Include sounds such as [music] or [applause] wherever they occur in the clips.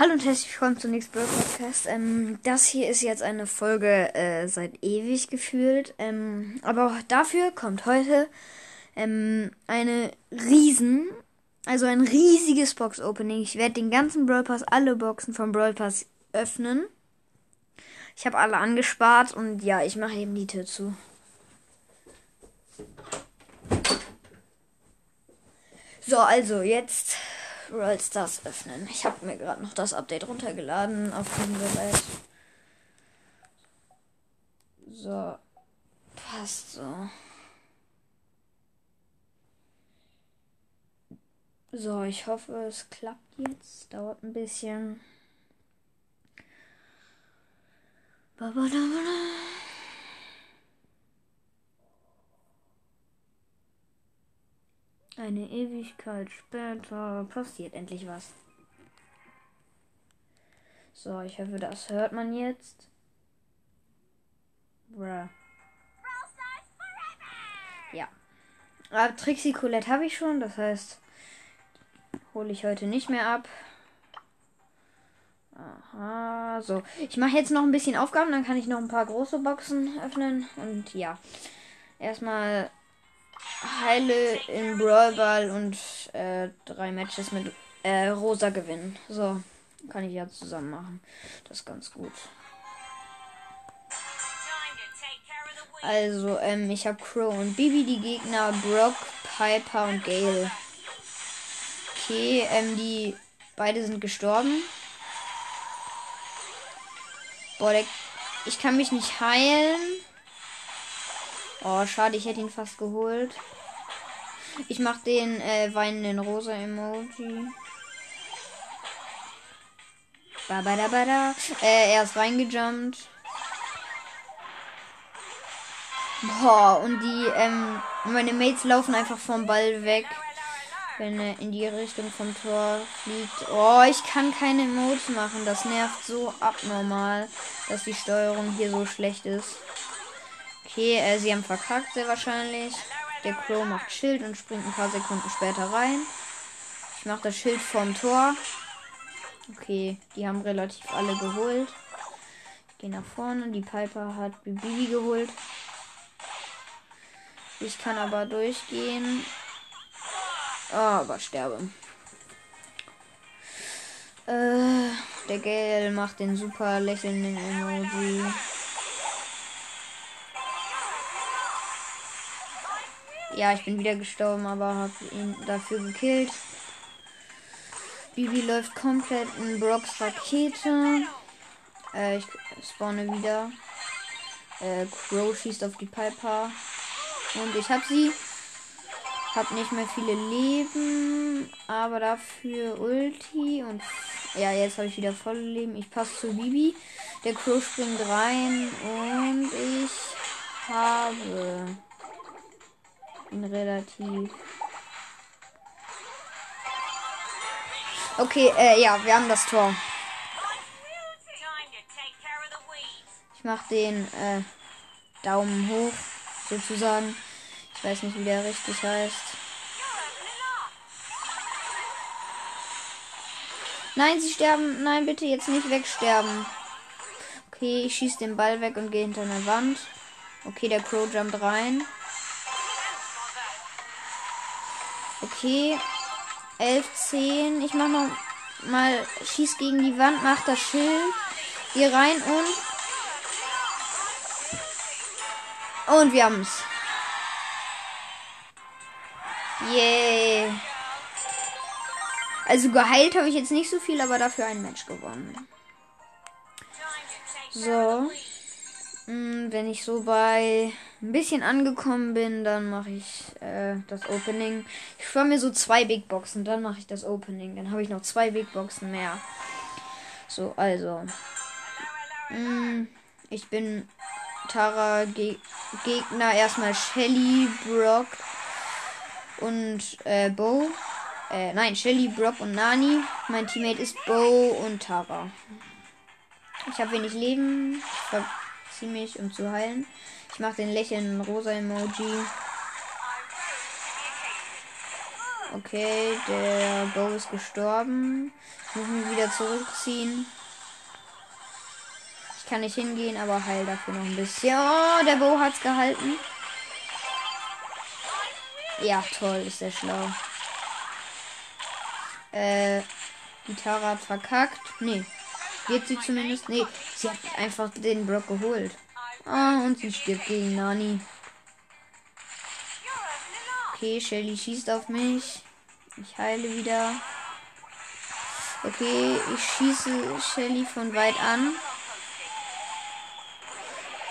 Hallo und herzlich willkommen zum nächsten Brawl Podcast. Ähm, das hier ist jetzt eine Folge äh, seit ewig gefühlt. Ähm, aber auch dafür kommt heute ähm, eine riesen, also ein riesiges Box-Opening. Ich werde den ganzen Brawl Pass, alle Boxen vom Brawl Pass öffnen. Ich habe alle angespart und ja, ich mache eben die Tür zu. So, also jetzt Brawl Stars öffnen. Ich habe mir gerade noch das Update runtergeladen auf dem Gerät. So. Passt so. So, ich hoffe, es klappt jetzt. Dauert ein bisschen. Ba -ba -da -ba -da. Eine Ewigkeit später passiert endlich was. So, ich hoffe, das hört man jetzt. Bruh. Ja. Aber Trixie Colette habe ich schon, das heißt, hole ich heute nicht mehr ab. Aha, so. Ich mache jetzt noch ein bisschen Aufgaben, dann kann ich noch ein paar große Boxen öffnen. Und ja, erstmal heile in Brawl Ball und äh, drei Matches mit äh, Rosa gewinnen. So, kann ich ja zusammen machen. Das ist ganz gut. Also, ähm, ich habe Crow und Bibi die Gegner, Brock, Piper und Gale. Okay, ähm, die beide sind gestorben. Boah, ich kann mich nicht heilen. Oh, schade, ich hätte ihn fast geholt. Ich mach den äh, weinenden rosa Emoji. Babadabada. Äh, er ist reingejumpt. Boah, und die, ähm, meine Mates laufen einfach vom Ball weg, wenn er in die Richtung vom Tor fliegt. Oh, ich kann keine Emotes machen. Das nervt so abnormal, dass die Steuerung hier so schlecht ist. Okay, äh, sie haben verkackt, sehr wahrscheinlich. Der Crow macht Schild und springt ein paar Sekunden später rein. Ich mache das Schild vorm Tor. Okay, die haben relativ alle geholt. Ich gehe nach vorne. Die Piper hat Bibi geholt. Ich kann aber durchgehen. Oh, aber sterbe. Äh, der Gale macht den super lächelnden Emoji. Ja, ich bin wieder gestorben, aber habe ihn dafür gekillt. Bibi läuft komplett in Brocks Rakete. Äh, ich spawne wieder. Äh, Crow schießt auf die Piper. Und ich habe sie. Hab nicht mehr viele Leben, aber dafür Ulti und ja, jetzt habe ich wieder volle Leben. Ich passe zu Bibi. Der Crow springt rein und ich habe ihn relativ. Okay, äh, ja, wir haben das Tor. Ich mach den äh, Daumen hoch, sozusagen. Ich weiß nicht, wie der richtig heißt. Nein, sie sterben. Nein, bitte jetzt nicht wegsterben. Okay, ich schieße den Ball weg und gehe hinter eine Wand. Okay, der Crow jumpt rein. Okay. 11, 10. Ich mach noch mal schieß gegen die Wand, mach das Schild. Geh rein und. Und wir haben's. Yay. Also geheilt habe ich jetzt nicht so viel, aber dafür ein Match gewonnen. So. Hm, wenn ich so bei ein bisschen angekommen bin, dann mache ich äh, das Opening. Ich spare mir so zwei Big Boxen, dann mache ich das Opening. Dann habe ich noch zwei Big Boxen mehr. So, also. Mh, hm, ich bin Tara Ge Gegner erstmal Shelly, Brock und äh, Bo. Äh, nein, Shelly, Brock und Nani. Mein Teammate ist Bo und Tara. Ich habe wenig Leben. Ich ziemlich, um zu heilen. Ich mache den lächelnden rosa Emoji. Okay, der Bo ist gestorben. Ich muss mich wieder zurückziehen. Ich kann nicht hingehen, aber heil dafür noch ein bisschen. Oh, der Bo hat's gehalten. Ja, toll, ist der schlau. Äh, die Tara hat verkackt. Nee. Wird sie zumindest? Nee, sie hat einfach den Block geholt. Ah, und sie stirbt gegen Nani. Okay, Shelly schießt auf mich. Ich heile wieder. Okay, ich schieße Shelly von weit an.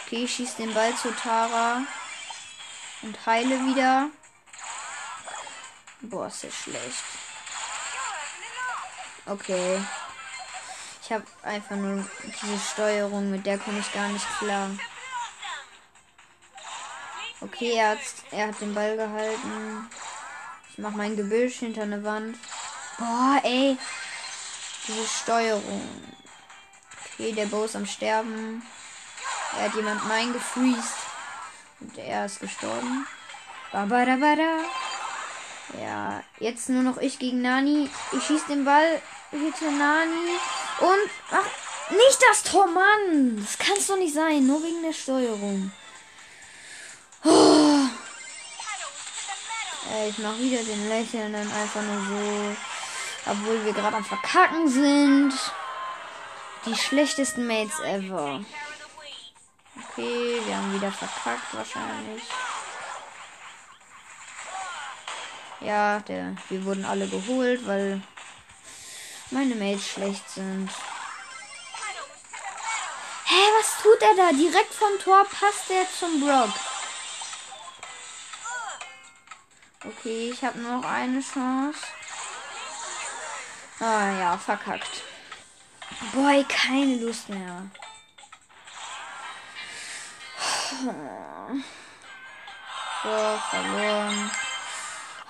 Okay, ich schieße den Ball zu Tara. Und heile wieder. Boah, ist das schlecht. Okay. Ich habe einfach nur diese Steuerung, mit der komme ich gar nicht klar. Okay, er hat, er hat den Ball gehalten. Ich mache mein Gebüsch hinter eine Wand. Boah, ey. Diese Steuerung. Okay, der Bo ist am Sterben. Er hat jemand mein gefreezed. Und er ist gestorben. Babadabada. Ja, jetzt nur noch ich gegen Nani. Ich schieße den Ball hinter Nani. Und. Ach, nicht das Tor, Mann! Das kann es doch nicht sein. Nur wegen der Steuerung. Oh. Ey, ich mach wieder den Lächelnden einfach nur so. Obwohl wir gerade am Verkacken sind. Die schlechtesten Mates ever. Okay, wir haben wieder verkackt wahrscheinlich. Ja, der, wir wurden alle geholt, weil meine Mates schlecht sind. Hä, was tut er da? Direkt vom Tor passt er zum Brock. Okay, ich habe noch eine Chance. Ah ja, verkackt. Boy, keine Lust mehr. So, verloren.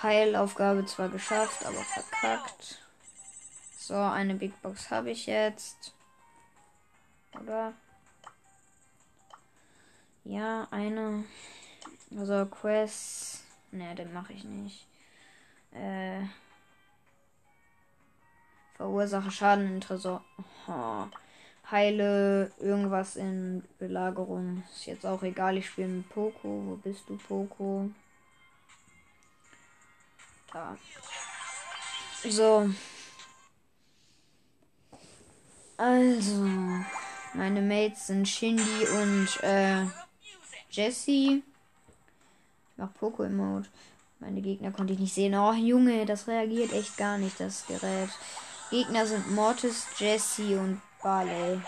Heilaufgabe zwar geschafft, aber verkackt. So, eine Big Box habe ich jetzt. Oder? Ja, eine. Also Quest. Ne, den mache ich nicht. Äh. Verursache Schaden in Tresor. Oh. Heile irgendwas in Belagerung. Ist jetzt auch egal, ich spiele mit Poco. Wo bist du, Poco? Da. So. Also. Meine Mates sind Shindy und äh, Jesse. Mach Poco-Emote. Meine Gegner konnte ich nicht sehen. Oh, Junge, das reagiert echt gar nicht, das Gerät. Gegner sind Mortis, Jesse und Barley.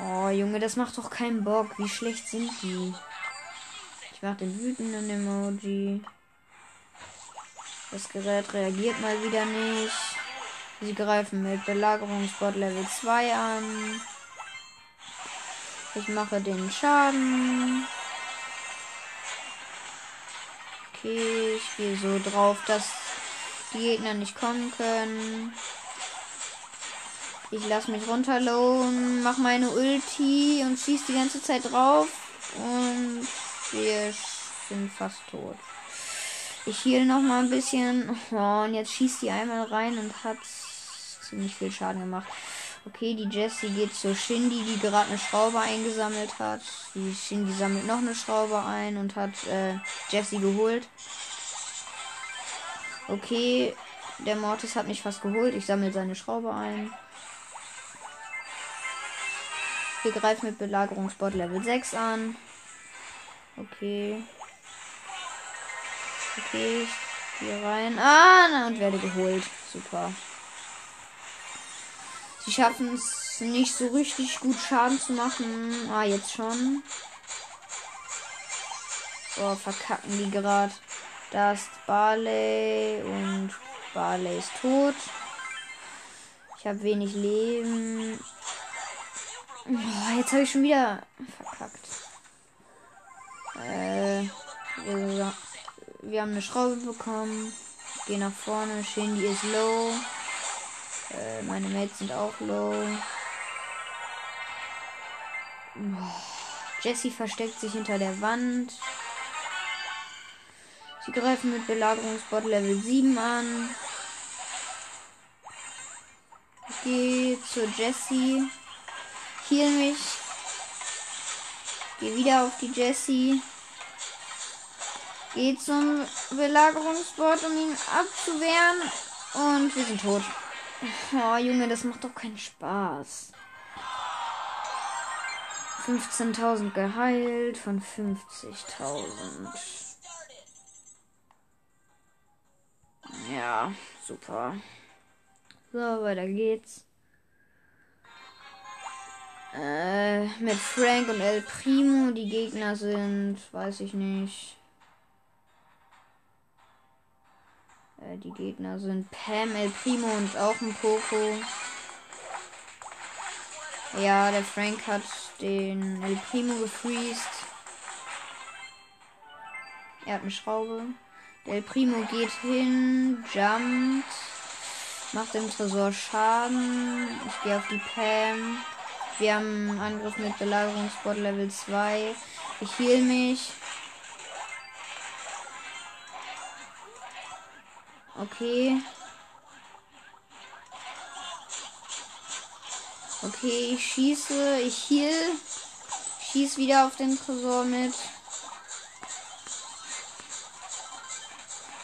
Oh, Junge, das macht doch keinen Bock. Wie schlecht sind die? Ich mach den wütenden Emoji. Das Gerät reagiert mal wieder nicht. Sie greifen mit Belagerungsbot Level 2 an. Ich mache den Schaden. Okay, ich gehe so drauf, dass die Gegner nicht kommen können. Ich lasse mich runterlohnen, mache meine Ulti und schieße die ganze Zeit drauf. Und wir sind fast tot. Ich heal noch mal ein bisschen. Oh, und jetzt schießt die einmal rein und hat ziemlich viel Schaden gemacht. Okay, die Jessie geht zur Shindy, die gerade eine Schraube eingesammelt hat. Die Shindy sammelt noch eine Schraube ein und hat äh, Jessie geholt. Okay, der Mortis hat mich fast geholt. Ich sammle seine Schraube ein. Wir greifen mit Belagerungsbot Level 6 an. Okay. Okay, ich gehe rein. Ah, na, und werde geholt. Super. Sie schaffen es nicht so richtig gut Schaden zu machen. Ah, jetzt schon. Oh, verkacken die gerade. Da ist Barley und Barley ist tot. Ich habe wenig Leben. Oh, jetzt habe ich schon wieder verkackt. Äh, wir, haben eine Schraube bekommen. Gehe nach vorne. Shindy ist low. Äh, meine Mates sind auch low. Boah. Jessie versteckt sich hinter der Wand. Sie greifen mit Belagerungsbot Level 7 an. Ich gehe zu Jessie. Heal mich. Gehe wieder auf die Jessie. Gehe zum Belagerungsbot, um ihn abzuwehren. Und wir sind tot. Oh, Junge, das macht doch keinen Spaß. 15.000 geheilt von 50.000. Ja, super. So, weiter geht's. Äh, mit Frank und El Primo. Die Gegner sind, weiß ich nicht. Äh, die Gegner sind Pam, El Primo und auch ein Poco. Ja, der Frank hat den El Primo gefreezed. Er hat eine Schraube. Der El Primo geht hin, jumpt, macht dem Tresor Schaden. Ich gehe auf die Pam. Wir haben Angriff mit Belagerungsbot Level 2. Ich heal mich. Okay. Okay, ich schieße. Ich heal. Schieß wieder auf den Tresor mit.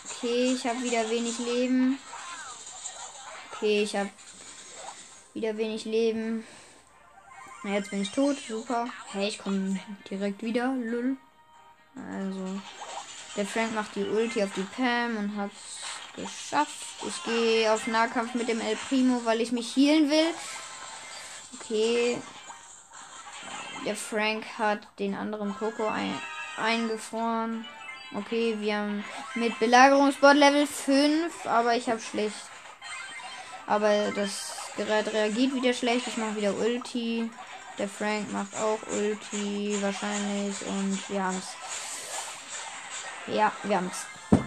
Okay, ich habe wieder wenig Leben. Okay, ich habe wieder wenig Leben. Jetzt bin ich tot. Super. Hey, ich komme direkt wieder. Lull. Also. Der Frank macht die Ulti auf die Pam und hat geschafft. Ich gehe auf Nahkampf mit dem El Primo, weil ich mich healen will. Okay. Der Frank hat den anderen Poco ein eingefroren. Okay, wir haben mit Belagerungsbot Level 5, aber ich habe schlecht. Aber das Gerät reagiert wieder schlecht. Ich mache wieder Ulti. Der Frank macht auch Ulti wahrscheinlich und wir haben's. Ja, wir haben's.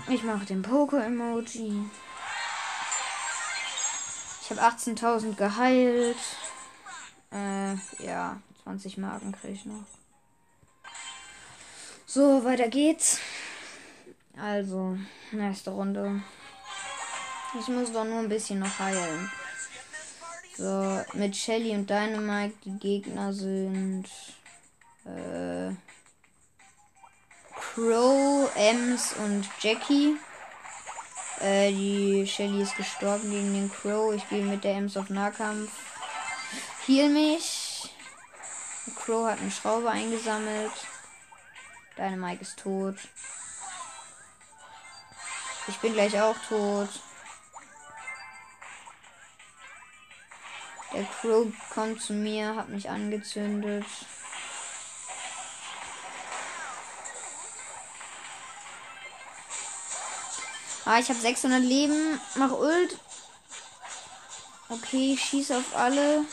Ich mache den Poke-Emoji. Ich habe 18.000 geheilt. Äh, ja, 20 Marken kriege ich noch. So, weiter geht's. Also, nächste Runde. Ich muss doch nur ein bisschen noch heilen. So, mit Shelly und Dynamite, die Gegner sind äh, Crow, Ems und Jackie. Äh, die Shelly ist gestorben gegen den Crow. Ich gehe mit der Ems auf Nahkampf. Heal mich. Crow hat eine Schraube eingesammelt. Dynamite ist tot. Ich bin gleich auch tot. Der Crow kommt zu mir, hat mich angezündet. Ah, ich habe 600 Leben. Mach Ult. Okay, ich schieße auf alle.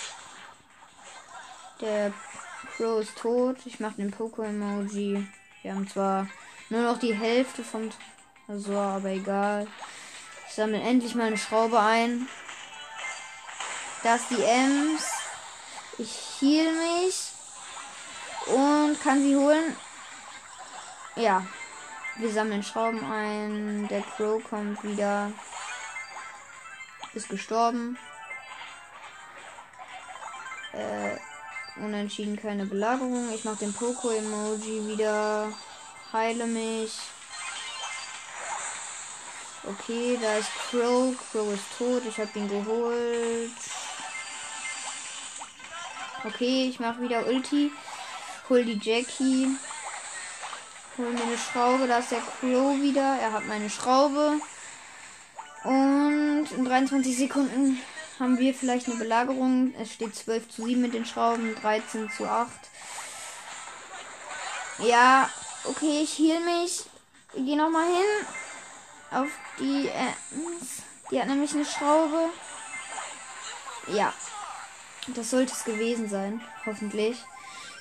Der Crow ist tot. Ich mache den Poco-Emoji. Wir haben zwar nur noch die Hälfte vom Tresor, aber egal. Ich sammle endlich mal eine Schraube ein. Das die Ems. Ich heal mich. Und kann sie holen. Ja. Wir sammeln Schrauben ein. Der Crow kommt wieder. Ist gestorben. Äh, unentschieden keine Belagerung. Ich mache den Poco-Emoji wieder. Heile mich. Okay, da ist Crow. Crow ist tot. Ich habe ihn geholt. Okay, ich mache wieder Ulti. Hol die Jackie. Hol mir eine Schraube. Da ist der Crow wieder. Er hat meine Schraube. Und in 23 Sekunden haben wir vielleicht eine Belagerung. Es steht 12 zu 7 mit den Schrauben, 13 zu 8. Ja, okay, ich heal mich. Ich gehe nochmal hin. Auf die. Äh, die hat nämlich eine Schraube. Ja, das sollte es gewesen sein. Hoffentlich.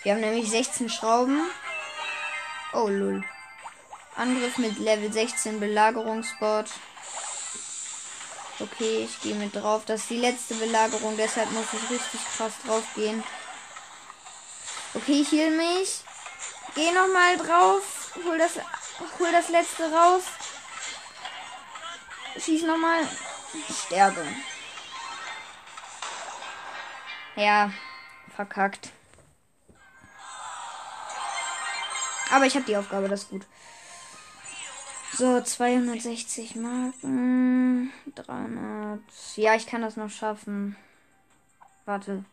Wir haben nämlich 16 Schrauben. Oh, lul. Angriff mit Level 16 Belagerungsbot. Okay, ich gehe mit drauf. Das ist die letzte Belagerung, deshalb muss ich richtig krass drauf gehen. Okay, ich heal mich. Geh nochmal drauf. Hol das, hol das letzte raus. schieß nochmal. Sterbe. Ja, verkackt. Aber ich habe die Aufgabe, das ist gut. So, 260 Marken. 300. Ja, ich kann das noch schaffen. Warte.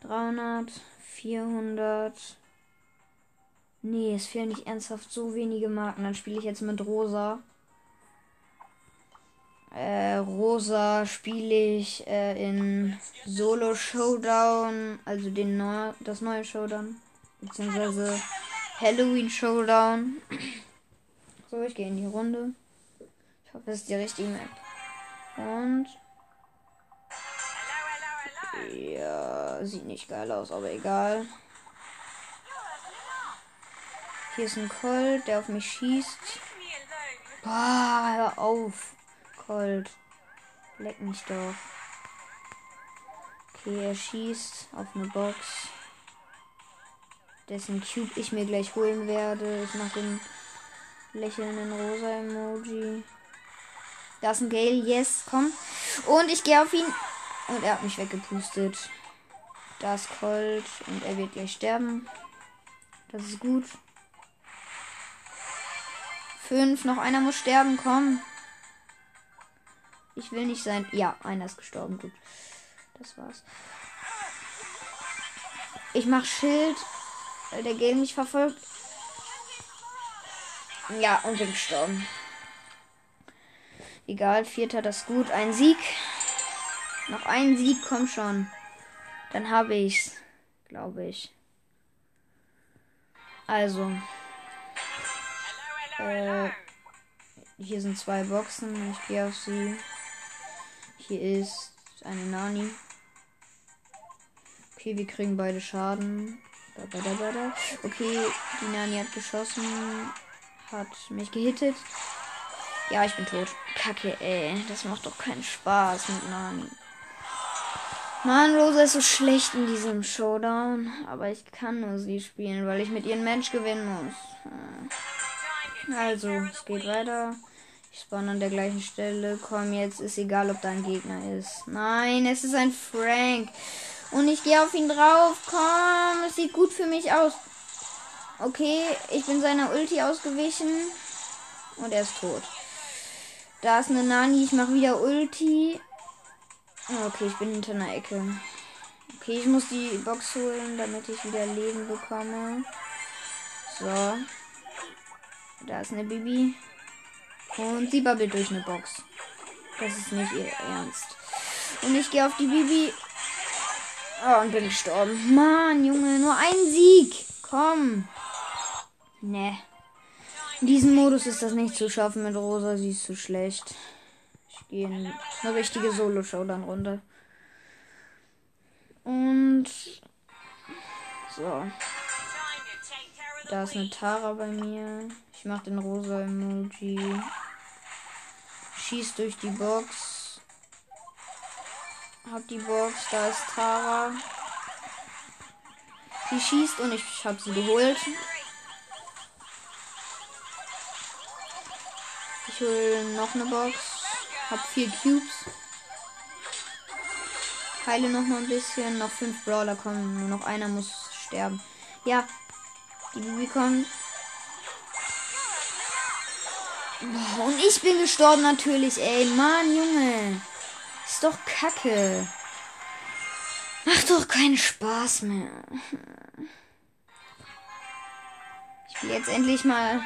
300. 400. Nee, es fehlen nicht ernsthaft so wenige Marken. Dann spiele ich jetzt mit Rosa. Äh, Rosa spiele ich äh, in Solo Showdown, also den neu das neue Showdown, beziehungsweise Halloween Showdown. So, ich gehe in die Runde. Ich hoffe, es ist die richtige Map. Und. Ja, sieht nicht geil aus, aber egal. Hier ist ein Colt, der auf mich schießt. Boah, hör auf. Colt. Leck mich doch. Okay, er schießt auf eine Box. Dessen Cube ich mir gleich holen werde. Ich mache den lächelnden rosa Emoji. Da ist ein Gale. Yes, komm. Und ich gehe auf ihn. Und er hat mich weggepustet. Da ist Colt. Und er wird gleich sterben. Das ist gut. Fünf. Noch einer muss sterben. Komm. Ich will nicht sein. Ja, einer ist gestorben. Gut. Das war's. Ich mach Schild. Weil der Gale mich verfolgt. Ja, und bin gestorben. Egal, vierter, das ist gut. Ein Sieg. Noch ein Sieg, komm schon. Dann habe ich's. Glaube ich. Also. Äh, hier sind zwei Boxen. Ich gehe auf sie. Hier ist eine Nani. Okay, wir kriegen beide Schaden. Okay, die Nani hat geschossen. Hat mich gehittet. Ja, ich bin tot. Kacke, ey. Das macht doch keinen Spaß mit Nani. Mann, Rosa ist so schlecht in diesem Showdown. Aber ich kann nur sie spielen, weil ich mit ihrem Mensch gewinnen muss. Also, es geht weiter. Ich spawn an der gleichen Stelle. Komm, jetzt ist egal, ob da ein Gegner ist. Nein, es ist ein Frank. Und ich gehe auf ihn drauf. Komm, es sieht gut für mich aus. Okay, ich bin seiner Ulti ausgewichen. Und er ist tot. Da ist eine Nani. Ich mache wieder Ulti. Okay, ich bin hinter einer Ecke. Okay, ich muss die Box holen, damit ich wieder Leben bekomme. So. Da ist eine Bibi. Und sie babbelt durch eine Box. Das ist nicht ihr Ernst. Und ich gehe auf die Bibi. Oh, und bin gestorben. Mann, Junge, nur ein Sieg. Komm. Ne. In diesem Modus ist das nicht zu schaffen mit Rosa. Sie ist zu schlecht. Ich gehe in eine richtige Solo-Showdown-Runde. Und. So. Da ist eine Tara bei mir. Ich mache den rosa Emoji schießt durch die Box. Hab die Box, da ist Tara. Sie schießt und ich habe sie geholt. Ich hole noch eine Box. Hab vier Cubes. Heile noch mal ein bisschen. Noch fünf Brawler kommen. Nur noch einer muss sterben. Ja. Die Bibi kommt. Und ich bin gestorben natürlich, ey. Mann, Junge. Ist doch kacke. Macht doch keinen Spaß mehr. Ich will jetzt endlich mal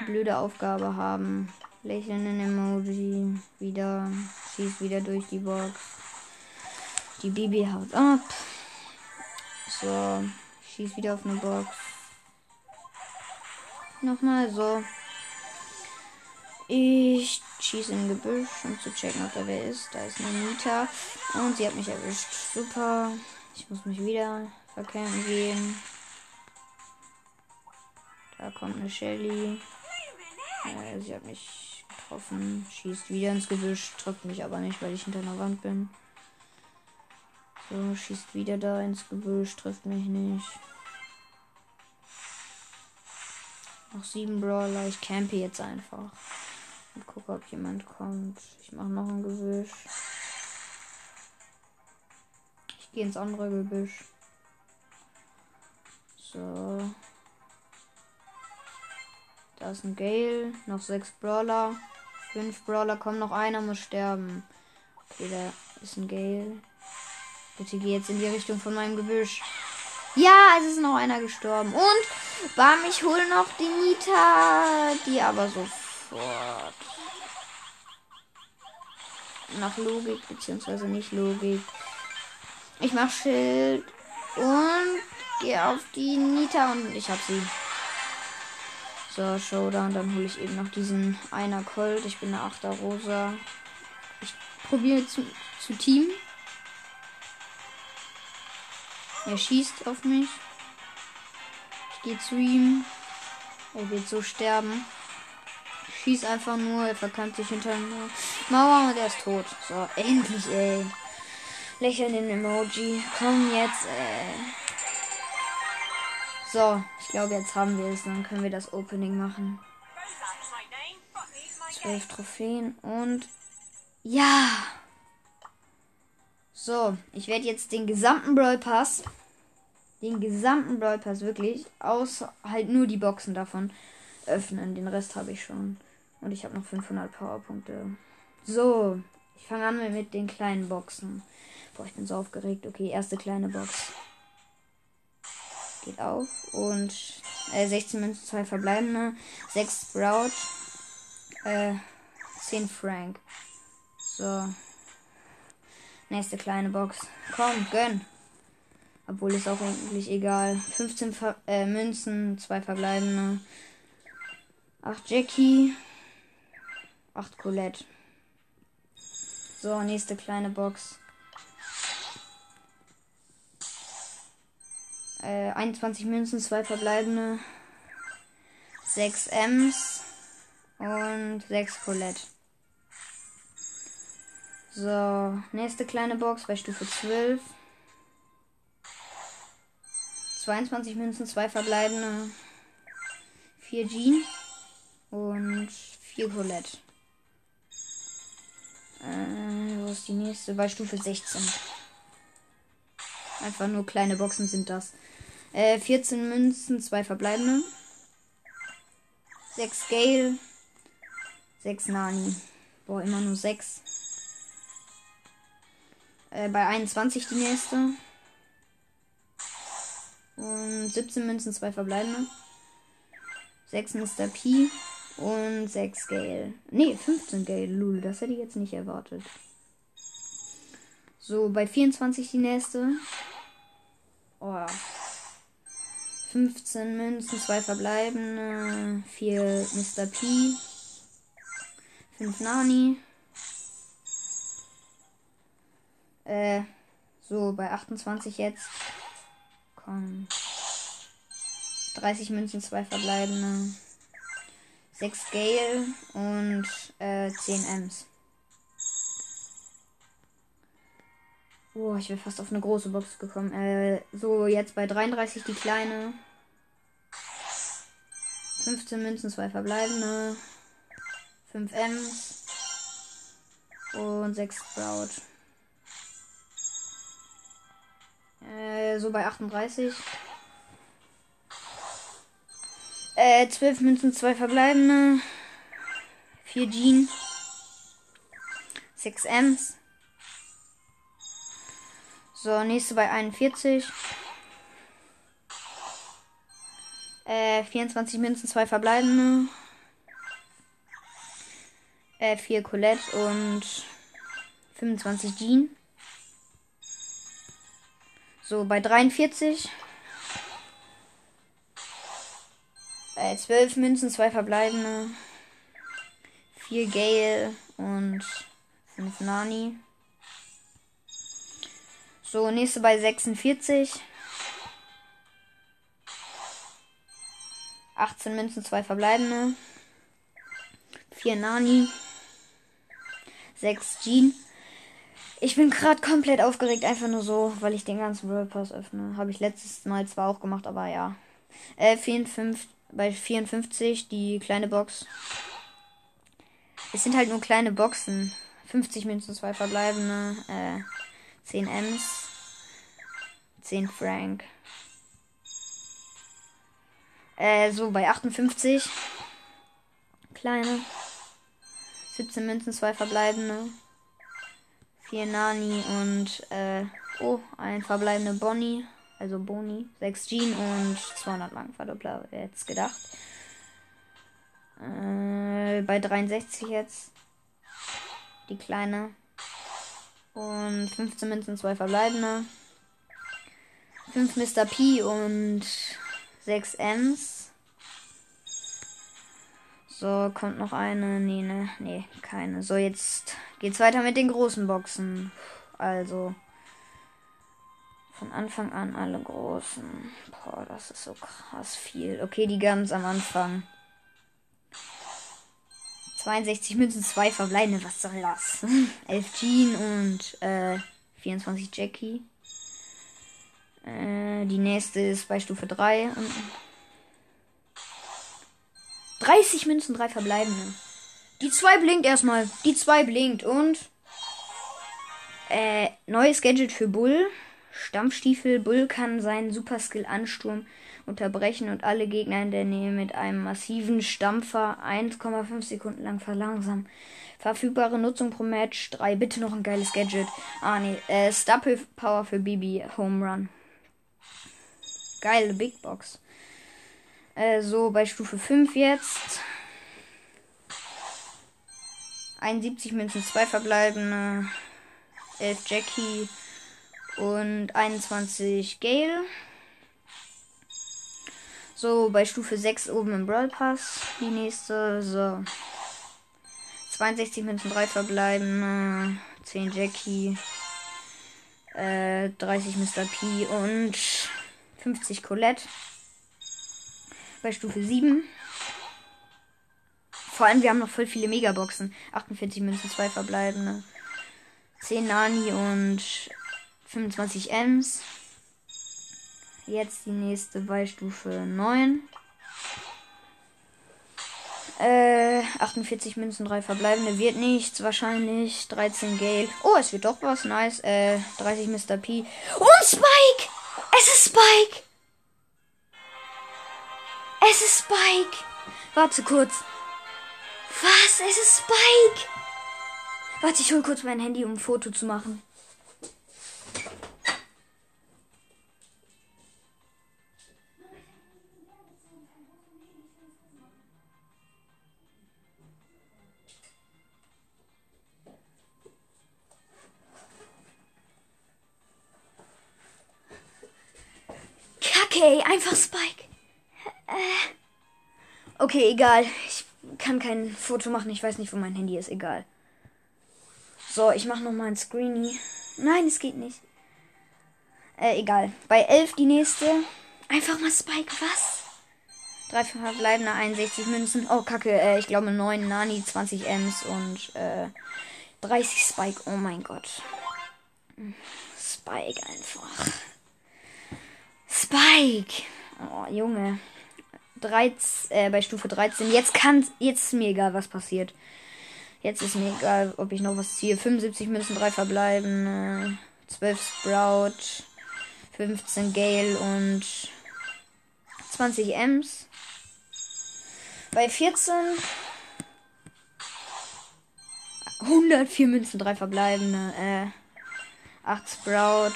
die blöde Aufgabe haben. Lächelnden Emoji. Wieder. Schießt wieder durch die Box. Die Bibi haut ab. So. Schießt wieder auf eine Box. Nochmal so. Ich schieße in Gebüsch, um zu checken, ob da wer ist. Da ist eine Nita. Und sie hat mich erwischt. Super. Ich muss mich wieder verkehren gehen. Da kommt eine Shelly. Äh, sie hat mich getroffen. Schießt wieder ins Gebüsch. Trifft mich aber nicht, weil ich hinter einer Wand bin. So, schießt wieder da ins Gebüsch. Trifft mich nicht. Noch sieben Brawler. Ich campe jetzt einfach. Und gucke, ob jemand kommt. Ich mache noch ein Gebüsch. Ich gehe ins andere Gebüsch. So. Da ist ein Gale. Noch sechs Brawler. Fünf Brawler. Kommt noch einer, muss sterben. Okay, da ist ein Gale. Bitte geh jetzt in die Richtung von meinem Gebüsch. Ja, es ist noch einer gestorben. Und Bam, ich hole noch die Nita. Die aber sofort. Nach Logik, beziehungsweise nicht Logik. Ich mach Schild und gehe auf die Nita und ich hab sie. So, Showdown. Dann hole ich eben noch diesen einer Colt. Ich bin eine Achter Rosa. Ich probiere zu, zu Team. Er schießt auf mich. Ich gehe zu ihm. Er wird so sterben. Schieß einfach nur. Er verkannt sich hinter einer Mauer und er ist tot. So, endlich, ey. Lächeln den Emoji. Komm jetzt, ey. So, ich glaube, jetzt haben wir es. Dann können wir das Opening machen. Zwölf Trophäen und ja. So, ich werde jetzt den gesamten Brawl Pass, den gesamten Brawl Pass wirklich, außer halt nur die Boxen davon öffnen. Den Rest habe ich schon. Und ich habe noch 500 Powerpunkte. So, ich fange an mit den kleinen Boxen. Boah, ich bin so aufgeregt. Okay, erste kleine Box. Geht auf. Und äh, 16 Münzen, 2 verbleibende. 6 Sprout. Äh, 10 Frank. So. Nächste kleine Box. Komm, gönn. Obwohl ist auch eigentlich egal. 15 Ver äh, Münzen, 2 verbleibende. 8 Jackie. 8 Colette. So, nächste kleine Box. Äh, 21 Münzen, 2 verbleibende. 6 Ms. Und 6 Colette. So, nächste kleine Box bei Stufe 12. 22 Münzen, 2 verbleibende. 4 Jean und 4 Colette. Äh, wo ist die nächste? Bei Stufe 16. Einfach nur kleine Boxen sind das. Äh, 14 Münzen, 2 verbleibende. 6 Gale. 6 Nani. Boah, immer nur 6. Äh, bei 21 die nächste. Und 17 Münzen, 2 verbleibende. 6 Mr. P. Und 6 Gale. Ne, 15 Gale. Lul, das hätte ich jetzt nicht erwartet. So, bei 24 die nächste. Oh. 15 Münzen, 2 verbleibende. 4 Mr. P. 5 Nani. Äh, so, bei 28 jetzt. Komm. 30 Münzen, 2 verbleibende. 6 Gale und äh, 10 Ms. Oh, ich wäre fast auf eine große Box gekommen. Äh, so, jetzt bei 33 die kleine. 15 Münzen, 2 verbleibende. 5 Ms. Und 6 Sprout. Äh, so bei 38. Äh, 12 Münzen, 2 verbleibende. 4 Jean. 6 Ms. So, nächste bei 41. Äh, 24 Münzen, 2 verbleibende. Äh, 4 Colette und 25 Jean. So, bei 43. Äh, 12 Münzen, 2 verbleibende. 4 Gale und 5 Nani. So, nächste bei 46. 18 Münzen, 2 verbleibende. 4 Nani. 6 Jean. Ich bin gerade komplett aufgeregt, einfach nur so, weil ich den ganzen World Pass öffne. Habe ich letztes Mal zwar auch gemacht, aber ja. Äh, 54, bei 54 die kleine Box. Es sind halt nur kleine Boxen. 50 Münzen, 2 verbleibende, äh, 10 Ms, 10 Frank. Äh, so bei 58. Kleine. 17 Münzen, 2 verbleibende. 4 Nani und, äh, oh, ein verbleibende Bonnie. Also Boni. 6 Jean und 200 Markenverdoppler. Wer jetzt gedacht. Äh, bei 63 jetzt. Die kleine. Und 15 Münzen, 2 verbleibende. 5 Mr. P und 6 Ms. So, kommt noch eine. Nee, ne, nee, keine. So, jetzt geht's weiter mit den großen Boxen. Also. Von Anfang an alle großen. Boah, das ist so krass viel. Okay, die ganz am Anfang. 62 Münzen, 2 verbleibende. Was soll das? [laughs] 11 Jean und äh, 24 Jackie. Äh, die nächste ist bei Stufe 3. 30 Münzen, 3 verbleibende. Die 2 blinkt erstmal. Die 2 blinkt und. Äh, neues Gadget für Bull. Stampfstiefel. Bull kann seinen Superskill Ansturm unterbrechen und alle Gegner in der Nähe mit einem massiven Stampfer 1,5 Sekunden lang verlangsamen. Verfügbare Nutzung pro Match 3. Bitte noch ein geiles Gadget. Ah, nee. Äh, Star Power für Bibi. Home Run. Geile Big Box. Äh, so, bei Stufe 5 jetzt. 71 Münzen, 2 verbleibende. 11 Jackie und 21 Gale. So, bei Stufe 6 oben im Brawl Pass. Die nächste. So. 62 Münzen, 3 verbleibende. 10 Jackie. Äh, 30 Mr. P und 50 Colette. Bei Stufe 7. Vor allem, wir haben noch voll viele Megaboxen. 48 Münzen, 2 verbleibende. 10 Nani und 25 Ms. Jetzt die nächste bei Stufe 9. Äh, 48 Münzen, 3 verbleibende wird nichts, wahrscheinlich. 13 Gale. Oh, es wird doch was, nice. Äh, 30 Mr. P. Und Spike! Es ist Spike! Es ist Spike! Warte kurz. Was? Es ist Spike! Warte, ich hol kurz mein Handy, um ein Foto zu machen. Kacke, einfach Spike. Äh. Okay, egal. Ich kann kein Foto machen. Ich weiß nicht, wo mein Handy ist. Egal. So, ich mache noch mal ein Screenie. Nein, es geht nicht. Äh, egal. Bei 11 die nächste. Einfach mal Spike. Was? Drei verbleibende 61 Münzen. Oh, kacke. Äh, ich glaube 9 Nani, 20 Ms und äh, 30 Spike. Oh mein Gott. Spike einfach. Spike. Oh, Junge. 13, äh, bei Stufe 13. Jetzt kann, jetzt ist mir egal, was passiert. Jetzt ist mir egal, ob ich noch was ziehe. 75 Münzen, 3 verbleiben. Äh, 12 Sprout. 15 Gale und 20 Ms. Bei 14 104 Münzen, 3 verbleibende. Äh, 8 Sprout.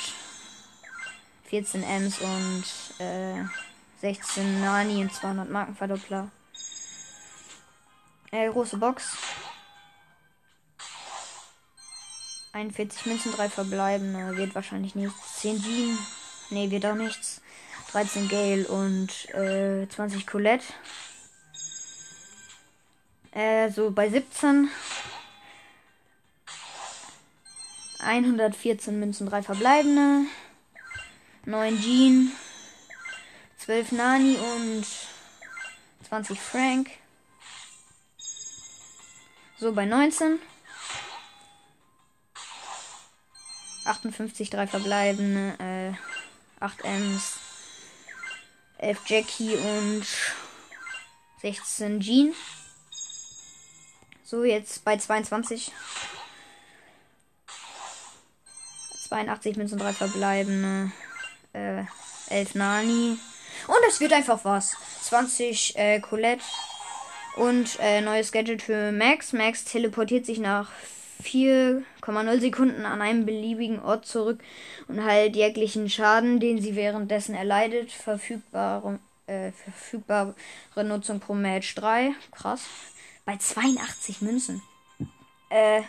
14 Ms und äh, 16 Nani und 200 Markenverdoppler. Äh, große Box. 41 Münzen, 3 verbleibende. Wird wahrscheinlich nichts. 10 Jean. Ne, wird auch nichts. 13 Gale und äh, 20 Colette. Äh, so bei 17. 114 Münzen, 3 verbleibende. 9 Jean. 12 Nani und 20 Frank. So, bei 19. 58, 3 verbleibende, äh, 8 Ms, 11 Jackie und 16 Jean. So, jetzt bei 22. 82 Münzen, 3 verbleibende. Äh, 11 Nani. Und es wird einfach was. 20 äh, Colette. Und äh, neues Gadget für Max. Max teleportiert sich nach 4,0 Sekunden an einem beliebigen Ort zurück und heilt jeglichen Schaden, den sie währenddessen erleidet. Verfügbare, äh, verfügbare Nutzung pro Match 3. Krass. Bei 82 Münzen. Äh,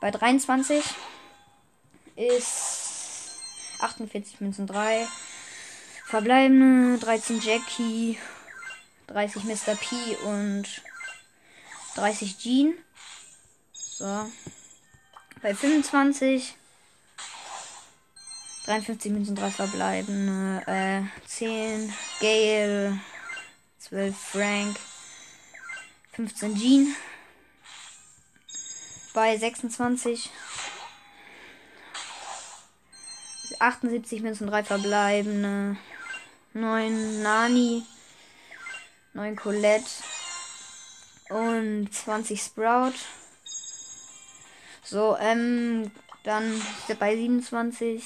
bei 23 ist 48 Münzen 3. Verbleibende 13 Jackie, 30 Mr. P und 30 Jean. So. Bei 25 53 Münzen 3 verbleibende, äh, 10 Gale, 12 Frank, 15 Jean. Bei 26 78 Münzen, 3 verbleibende. 9 Nani. 9 Colette. Und 20 Sprout. So, ähm, dann bei 27.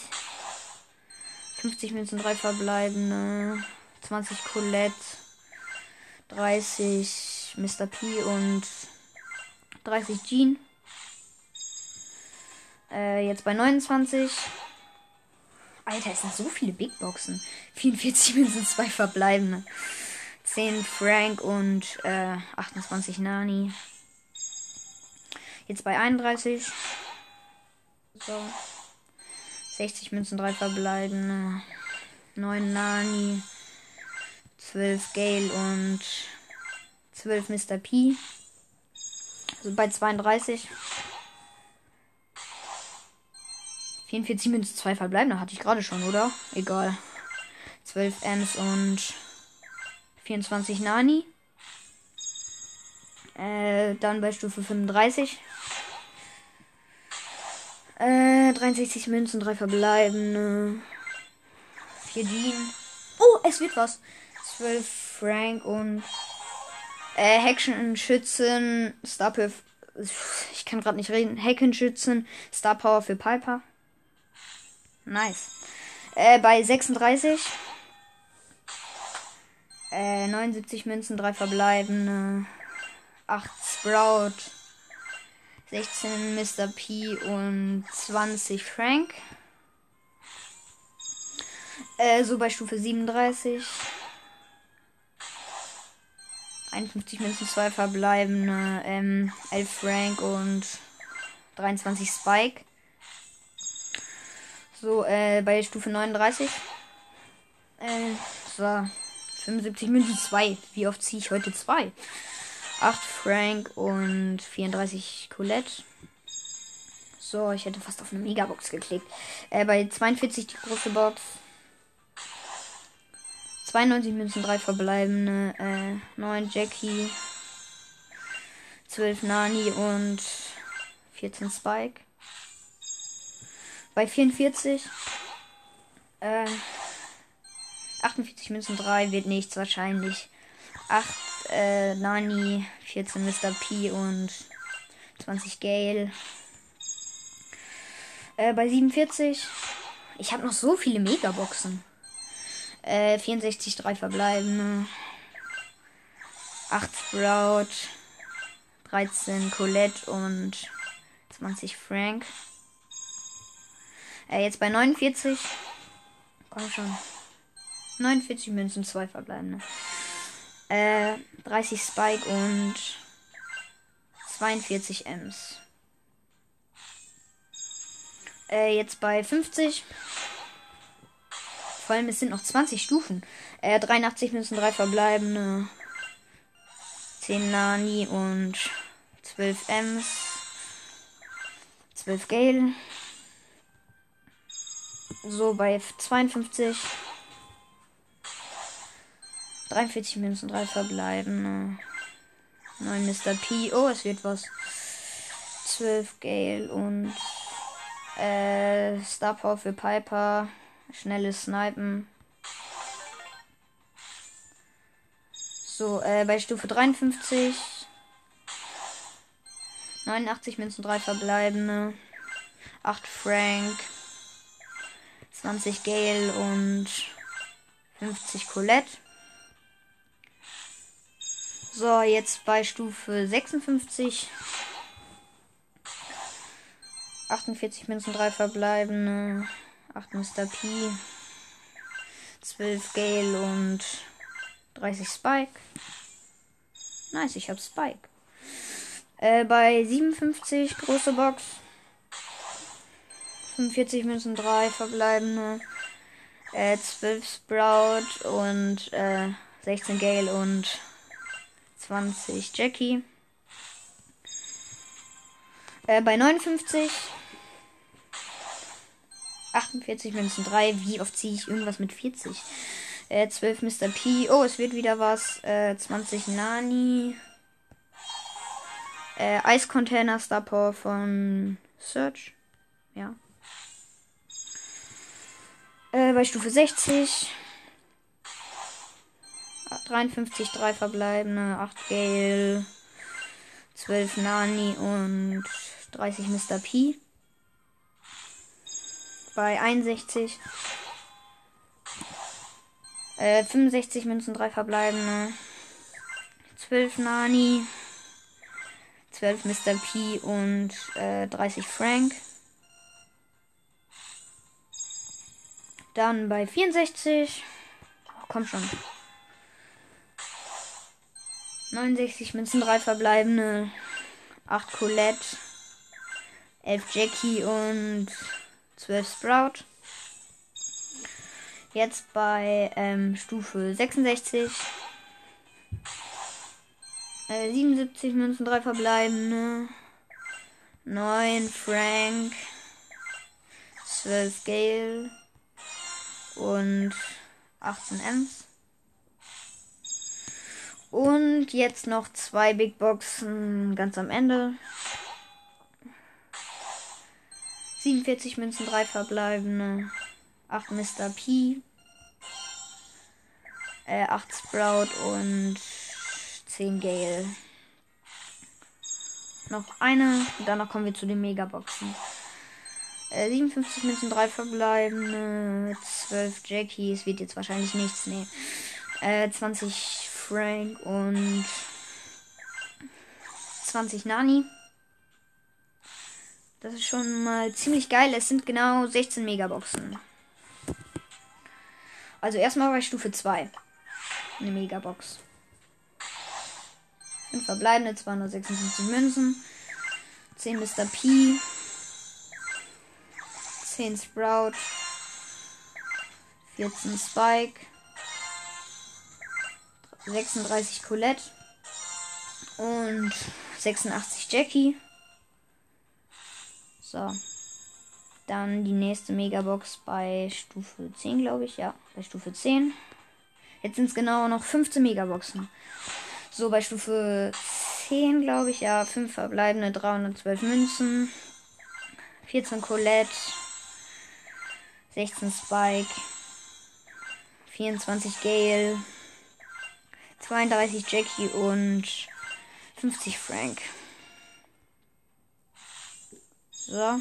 50 Münzen, 3 verbleibende. 20 Colette. 30 Mr. P und 30 Jean. Äh, jetzt bei 29. Alter, es sind so viele Big Boxen. 44 Münzen, 2 verbleibende. 10 Frank und äh, 28 Nani. Jetzt bei 31. So. 60 Münzen, 3 verbleibende. 9 Nani. 12 Gale und 12 Mr. P. Also bei 32. 44 Münzen, 2 verbleibende hatte ich gerade schon, oder? Egal. 12 Ms und 24 Nani. Äh, dann bei Stufe 35. Äh, 63 Münzen, 3 verbleibende. 4 Jean. Oh, es wird was. 12 Frank und äh, Heckenschützen, Star Power. Ich kann gerade nicht reden. Heckenschützen, Star Power für Piper. Nice. Äh, bei 36. Äh, 79 Münzen, 3 verbleibende. 8 Sprout. 16 Mr. P und 20 Frank. Äh, so bei Stufe 37. 51 Münzen, 2 verbleibende. Ähm, 11 Frank und 23 Spike. So, äh, bei Stufe 39. Äh, so. 75 Münzen 2. Wie oft ziehe ich heute 2? 8 Frank und 34 Colette. So, ich hätte fast auf eine Megabox geklickt. Äh, bei 42 die große Box. 92 Münzen, 3 verbleibende. Äh, 9 Jackie. 12 Nani und 14 Spike. Bei 44. Äh, 48 Münzen 3 wird nichts wahrscheinlich. 8 äh, Nani, 14 Mr. P und 20 Gale. Äh, bei 47. Ich habe noch so viele Megaboxen. Äh, 64, 3 verbleibende. 8 Sprout. 13 Colette und 20 Frank. Äh, jetzt bei 49. Komm schon. 49 Münzen, 2 verbleibende. Äh, 30 Spike und 42 Ms. Äh, jetzt bei 50. Vor allem, es sind noch 20 Stufen. Äh, 83 Münzen, 3 verbleibende. 10 Nani und 12 Ms. 12 Gale. So, bei 52. 43 Münzen, 3 verbleiben. 9 Mr. P. Oh, es wird was. 12 Gale und äh, Star Power für Piper. Schnelles Snipen. So, äh, bei Stufe 53. 89 Münzen, 3 verbleibende. 8 Frank. 20 Gale und 50 Colette. So, jetzt bei Stufe 56. 48 Münzen, 3 verbleibende. 8 Mr. P. 12 Gale und 30 Spike. Nice, ich hab Spike. Äh, bei 57 große Box. 45 Münzen, 3 verbleibende. Äh, 12 Sprout und äh, 16 Gale und 20 Jackie. Äh, bei 59 48 Münzen 3. Wie oft ziehe ich irgendwas mit 40? Äh, 12 Mr. P. Oh, es wird wieder was. Äh, 20 Nani. Äh, Eiscontainer Star Power von Search. Ja. Äh, bei Stufe 60. 53, 3 verbleibende, 8 Gale, 12 Nani und 30 Mr. P bei 61. Äh, 65 Münzen, 3 verbleibende. 12 Nani. 12 Mr. P und äh, 30 Frank. Dann bei 64. Oh, komm schon. 69 Münzen, 3 verbleibende. 8 Colette. 11 Jackie und 12 Sprout. Jetzt bei ähm, Stufe 66. Äh, 77 Münzen, 3 verbleibende. 9 Frank. 12 Gale. Und 18 Ms. Und jetzt noch zwei Big Boxen ganz am Ende. 47 Münzen, 3 verbleibende. 8 Mr. P. Äh, 8 Sprout und 10 Gale. Noch eine. Und danach kommen wir zu den Megaboxen. Äh, 57 Münzen, 3 verbleibende. 12 Jackies. Wird jetzt wahrscheinlich nichts. Nee. Äh, 20 Frank und 20 Nani. Das ist schon mal ziemlich geil. Es sind genau 16 Megaboxen. Also erstmal bei Stufe 2. Eine Megabox. 5 verbleibende, 256 Münzen. 10 Mr. P. 10 Sprout. 14 Spike. 36 Colette. Und 86 Jackie. So. Dann die nächste Megabox bei Stufe 10, glaube ich. Ja, bei Stufe 10. Jetzt sind es genau noch 15 Megaboxen. So, bei Stufe 10, glaube ich. Ja, 5 verbleibende, 312 Münzen. 14 Colette. 16 Spike. 24 Gale. 32 Jackie und 50 Frank. So.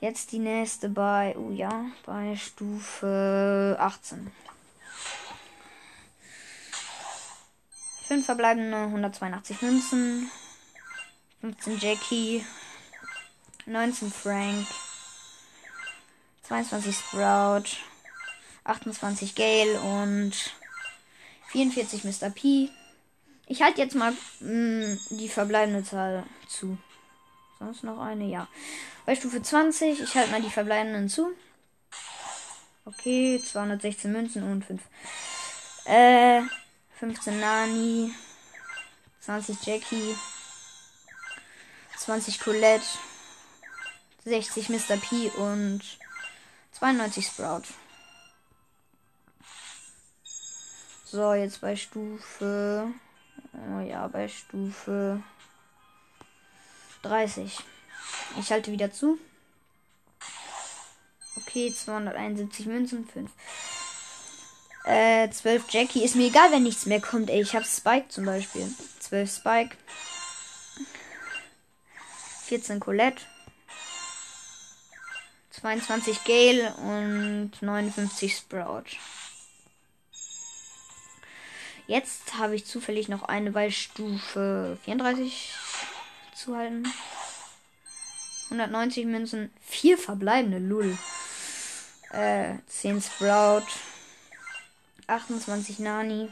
Jetzt die nächste bei, oh ja, bei Stufe 18. 5 verbleibende 182 Münzen. 15 Jackie. 19 Frank. 22 Sprout. 28 Gale und 44 Mr. P. Ich halte jetzt mal mh, mm, die verbleibende Zahl zu. Sonst noch eine? Ja. Bei Stufe 20, ich halte mal die verbleibenden zu. Okay, 216 Münzen und 5. Äh, 15 Nani. 20 Jackie. 20 Colette. 60 Mr. P und 92 Sprout. So, jetzt bei Stufe. Oh ja, bei Stufe 30. Ich halte wieder zu. Okay, 271 Münzen, 5. Äh, 12 Jackie. Ist mir egal, wenn nichts mehr kommt, ey. Ich habe Spike zum Beispiel. 12 Spike. 14 Colette. 22 Gale und 59 Sprout. Jetzt habe ich zufällig noch eine bei Stufe 34 zu halten. 190 Münzen, 4 verbleibende, Lull. Äh, 10 Sprout, 28 Nani,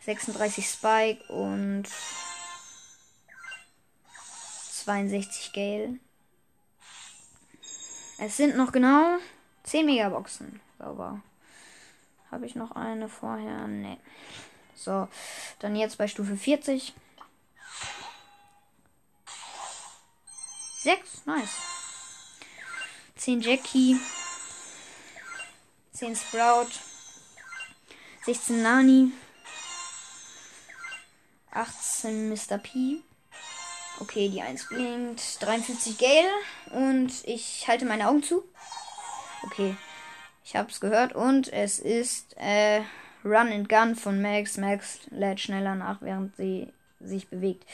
36 Spike und 62 Gale. Es sind noch genau 10 Megaboxen. Sauber. Habe ich noch eine vorher? Nee. So, dann jetzt bei Stufe 40. 6, nice. 10 Jackie. 10 Sprout. 16 Nani. 18 Mr. P. Okay, die 1 blinkt. 53 Gale. Und ich halte meine Augen zu. Okay. Ich habe es gehört. Und es ist äh, Run and Gun von Max. Max lädt schneller nach, während sie sich bewegt.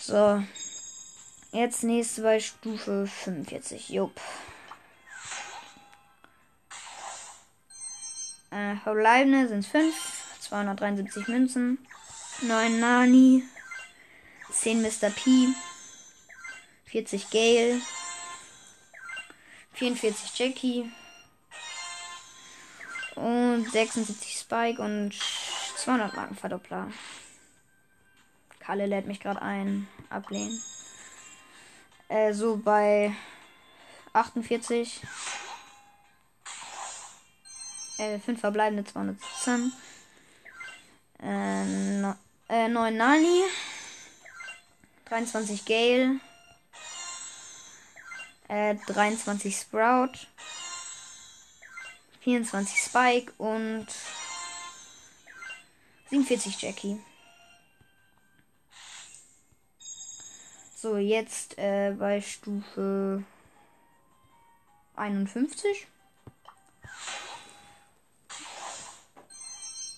So. Jetzt nächste bei Stufe 45. Jupp. Äh, Verbleibende sind 5. 273 Münzen. 9 Nani. 10 Mr. P. 40 Gale. 44 Jackie. Und 76 Spike und 200 Markenverdoppler. Kalle lädt mich gerade ein. Ablehnen. Äh, so bei 48. Äh, 5 verbleibende 217. Äh, no, äh, 9 Nani. 23 Gale. Äh, 23 Sprout. 24 Spike und 47 Jackie. So, jetzt äh, bei Stufe 51.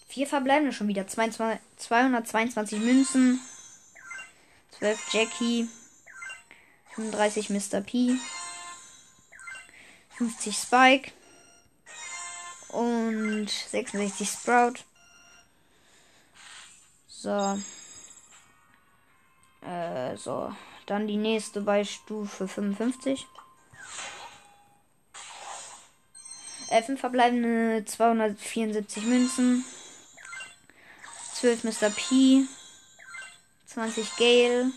Vier verbleibende schon wieder. 22, 222 Münzen. 12 Jackie. 35 Mr. P. 50 Spike. Und 66 Sprout. So. Äh, so. Dann die nächste bei Stufe 55. Äh, 5 verbleibende 274 Münzen. 12 Mr. P. 20 Gale.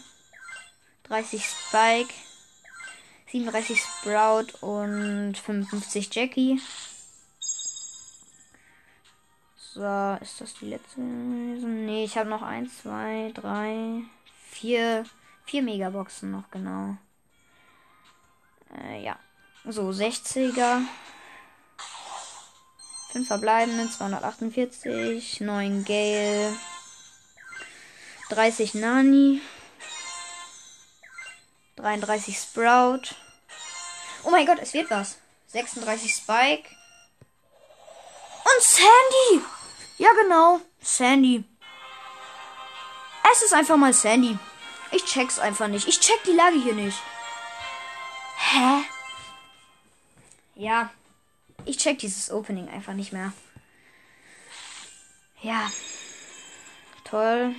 30 Spike. 37 Sprout und 55 Jackie. So, ist das die letzte? Nee, ich habe noch 1, 2, 3, 4, 4 Megaboxen noch, genau. Äh, ja. So, 60er. 5 verbleibende, 248, 9 Gale, 30 Nani, 33 Sprout. Oh mein Gott, es wird was. 36 Spike. Und Sandy! Ja, genau. Sandy. Es ist einfach mal Sandy. Ich check's einfach nicht. Ich check die Lage hier nicht. Hä? Ja. Ich check dieses Opening einfach nicht mehr. Ja. Toll.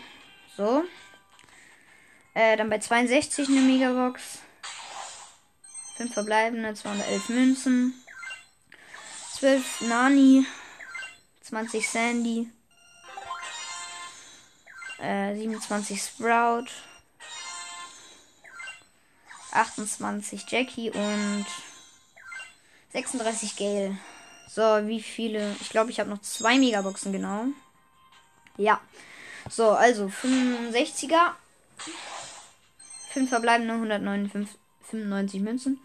So. Äh, dann bei 62 eine Megabox. 5 verbleibende, 211 Münzen. 12 Nani. 20 Sandy. Äh, 27 Sprout. 28 Jackie und 36 Gale. So, wie viele? Ich glaube, ich habe noch zwei Megaboxen, genau. Ja. So, also 65er. 5 verbleibende 195 Münzen.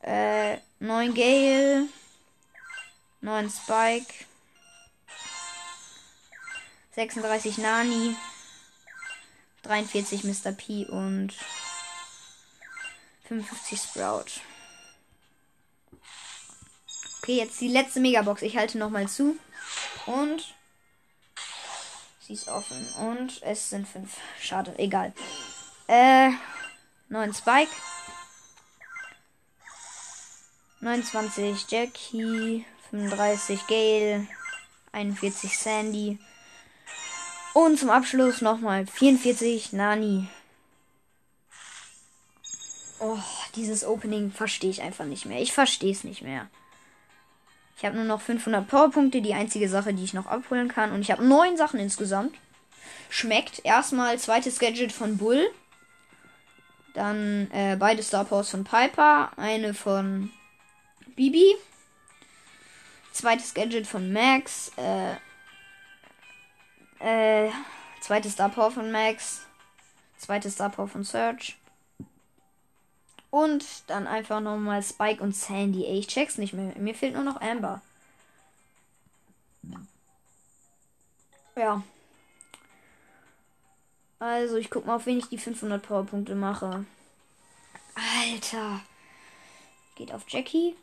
Äh, 9 Gale. 9 Spike. 36 Nani. 43 Mr. P und 55 Sprout. Okay, jetzt die letzte Megabox. Ich halte nochmal zu. Und sie ist offen. Und es sind fünf. Schade, egal. Äh, 9 Spike. 29 Jackie. 35 Gale. 41 Sandy. Und zum Abschluss nochmal 44 Nani. Oh, dieses Opening verstehe ich einfach nicht mehr. Ich verstehe es nicht mehr. Ich habe nur noch 500 Powerpunkte, die einzige Sache, die ich noch abholen kann. Und ich habe neun Sachen insgesamt. Schmeckt. Erstmal zweites Gadget von Bull. Dann äh, beide Star Powers von Piper. Eine von Bibi. Zweites Gadget von Max. Äh, äh, zweites Star Power von Max. Zweites Star Power von Search. Und dann einfach nochmal Spike und Sandy. Ey, ich check's nicht mehr. Mir fehlt nur noch Amber. Ja. Also, ich guck mal, auf wen ich die 500 Powerpunkte mache. Alter. Geht auf Jackie.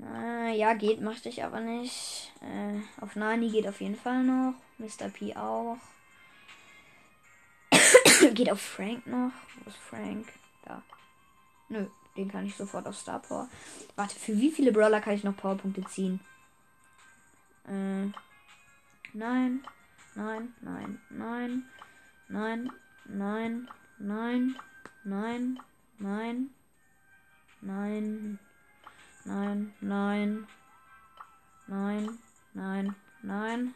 Äh, ja, geht, machte ich aber nicht. Äh, auf Nani geht auf jeden Fall noch. Mr. P auch. [coughs] geht auf Frank noch. Wo ist Frank? Nö, den kann ich sofort auf Star Power. Warte, für wie viele Brawler kann ich noch Powerpunkte ziehen? Äh, nein, nein, nein, nein, nein, nein, nein, nein, nein, nein, nein, nein, nein, nein, nein,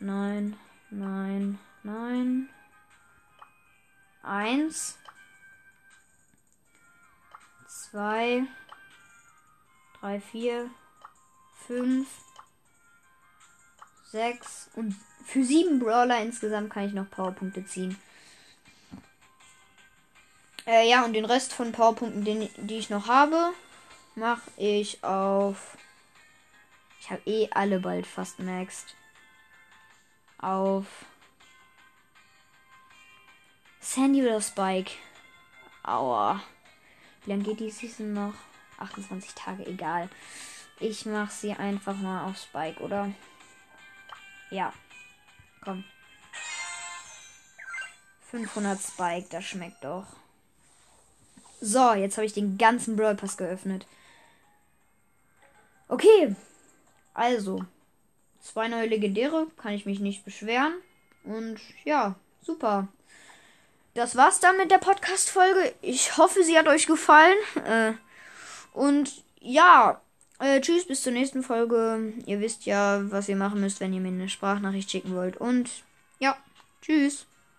nein, nein, nein, eins zwei, drei, vier, fünf, sechs und für sieben Brawler insgesamt kann ich noch Powerpunkte ziehen. Äh, ja, und den Rest von Powerpunkten, den, die ich noch habe, mache ich auf. Ich habe eh alle bald fast maxed. Auf. Sandy oder Spike? Aua. Wie lange geht die Season noch? 28 Tage, egal. Ich mache sie einfach mal auf Spike, oder? Ja. Komm. 500 Spike, das schmeckt doch. So, jetzt habe ich den ganzen Brawl Pass geöffnet. Okay. Also. Zwei neue Legendäre. Kann ich mich nicht beschweren. Und ja, super das war's dann mit der Podcast-Folge. Ich hoffe, sie hat euch gefallen. Äh, und ja, äh, tschüss, bis zur nächsten Folge. Ihr wisst ja, was ihr machen müsst, wenn ihr mir eine Sprachnachricht schicken wollt. Und ja, tschüss.